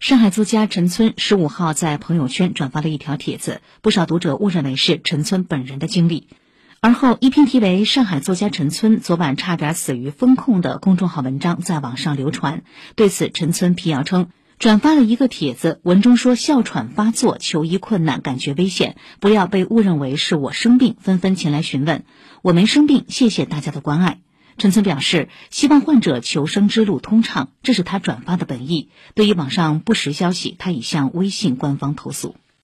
上海作家陈村十五号在朋友圈转发了一条帖子，不少读者误认为是陈村本人的经历。而后，一篇题为《上海作家陈村昨晚差点死于风控》的公众号文章在网上流传。对此，陈村辟谣称，转发了一个帖子，文中说哮喘发作、求医困难、感觉危险，不要被误认为是我生病，纷纷前来询问。我没生病，谢谢大家的关爱。陈村表示，希望患者求生之路通畅，这是他转发的本意。对于网上不实消息，他已向微信官方投诉。